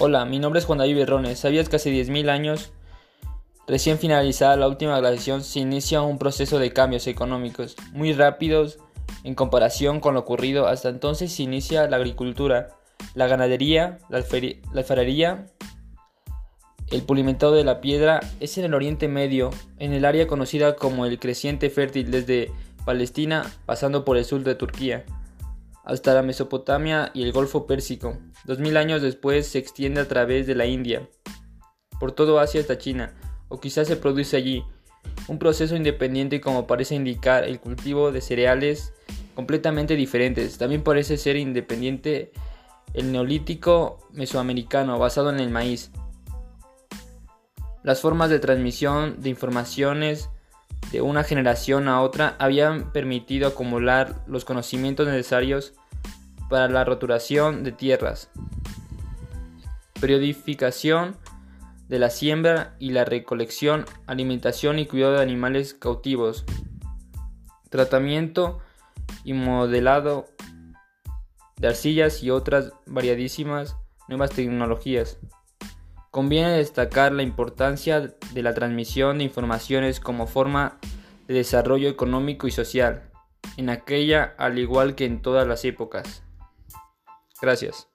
Hola, mi nombre es Juan David Berrones. ¿Sabías que hace 10.000 años, recién finalizada la última glaciación, se inicia un proceso de cambios económicos muy rápidos en comparación con lo ocurrido hasta entonces? Se inicia la agricultura, la ganadería, la, alfarería, el pulimentado de la piedra. Es en el Oriente Medio, en el área conocida como el creciente fértil desde Palestina pasando por el sur de Turquía hasta la Mesopotamia y el Golfo Pérsico. Dos mil años después se extiende a través de la India, por todo Asia hasta China, o quizás se produce allí. Un proceso independiente como parece indicar el cultivo de cereales completamente diferentes. También parece ser independiente el neolítico mesoamericano basado en el maíz. Las formas de transmisión de informaciones de una generación a otra habían permitido acumular los conocimientos necesarios para la roturación de tierras, periodificación de la siembra y la recolección, alimentación y cuidado de animales cautivos, tratamiento y modelado de arcillas y otras variadísimas nuevas tecnologías. Conviene destacar la importancia de la transmisión de informaciones como forma de desarrollo económico y social, en aquella al igual que en todas las épocas. Gracias.